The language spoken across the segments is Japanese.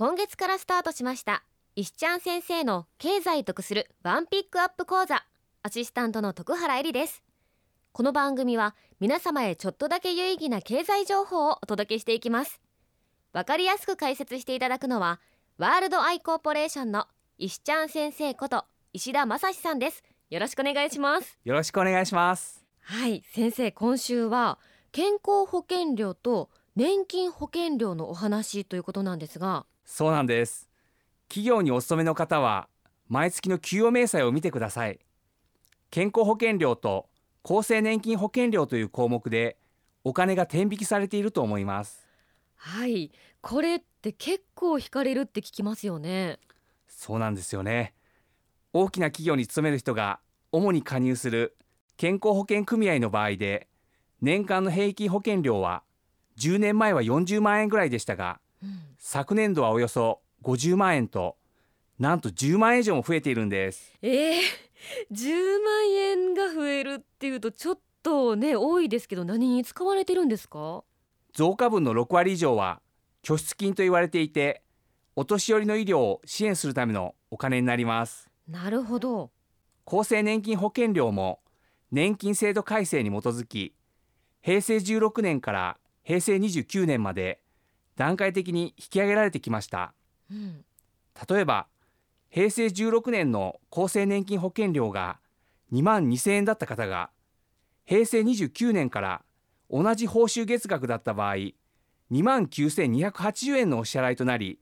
今月からスタートしました。石ちゃん先生の経済得するワンピックアップ講座。アシスタントの徳原えりです。この番組は皆様へちょっとだけ有意義な経済情報をお届けしていきます。わかりやすく解説していただくのはワールドアイコーポレーションの石ちゃん先生こと石田正史さんです。よろしくお願いします。よろしくお願いします。はい先生今週は健康保険料と年金保険料のお話ということなんですが。そうなんです。企業にお勤めの方は毎月の給与明細を見てください。健康保険料と厚生年金保険料という項目でお金が転引きされていると思います。はい。これって結構引かれるって聞きますよね。そうなんですよね。大きな企業に勤める人が主に加入する健康保険組合の場合で年間の平均保険料は10年前は40万円ぐらいでしたが、うん、昨年度はおよそ50万円となんと10万円以上も増えているんです。えー、10万円が増えるっていうとちょっとね多いですけど何に使われてるんですか？増加分の6割以上は拠出金と言われていてお年寄りの医療を支援するためのお金になります。なるほど。厚生年金保険料も年金制度改正に基づき平成16年から平成29年まで段階的に引き上げられてきました、うん、例えば平成16年の厚生年金保険料が2万2000円だった方が平成29年から同じ報酬月額だった場合2万9280円のお支払いとなり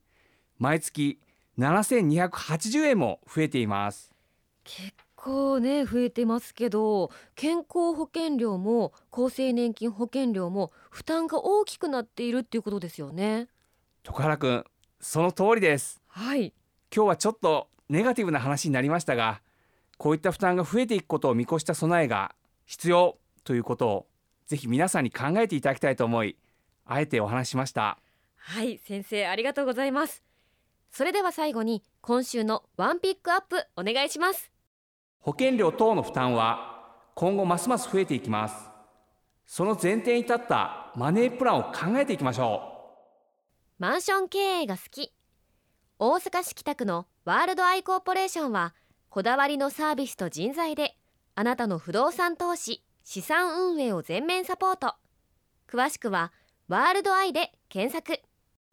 毎月7280円も増えています。結構ね増えてますけど健康保険料も厚生年金保険料も負担が大きくなっているっていうことですよね。徳原くんその通りです。はい。今日はちょっとネガティブな話になりましたがこういった負担が増えていくことを見越した備えが必要ということをぜひ皆さんに考えていただきたいと思いあえてお話しました。はい先生ありがとうございます。それでは最後に今週のワンピックアップお願いします保険料等の負担は今後ますます増えていきます。その前提に立ったマネープランを考えていきましょう。マンション経営が好き。大阪市北区のワールドアイコーポレーションはこだわりのサービスと人材であなたの不動産投資資産運営を全面サポート。詳しくはワールドアイで検索。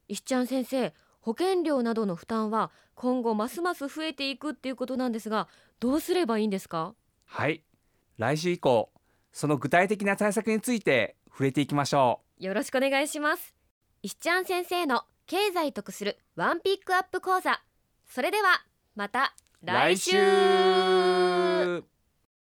石ちゃん先生保険料などの負担は今後ますます増えていくっていうことなんですがどうすればいいんですか？はい。来週以降その具体的な対策について触れていきましょう。よろしくお願いします。石ちゃん先生の経済得するワンピックアップ講座。それではまた来週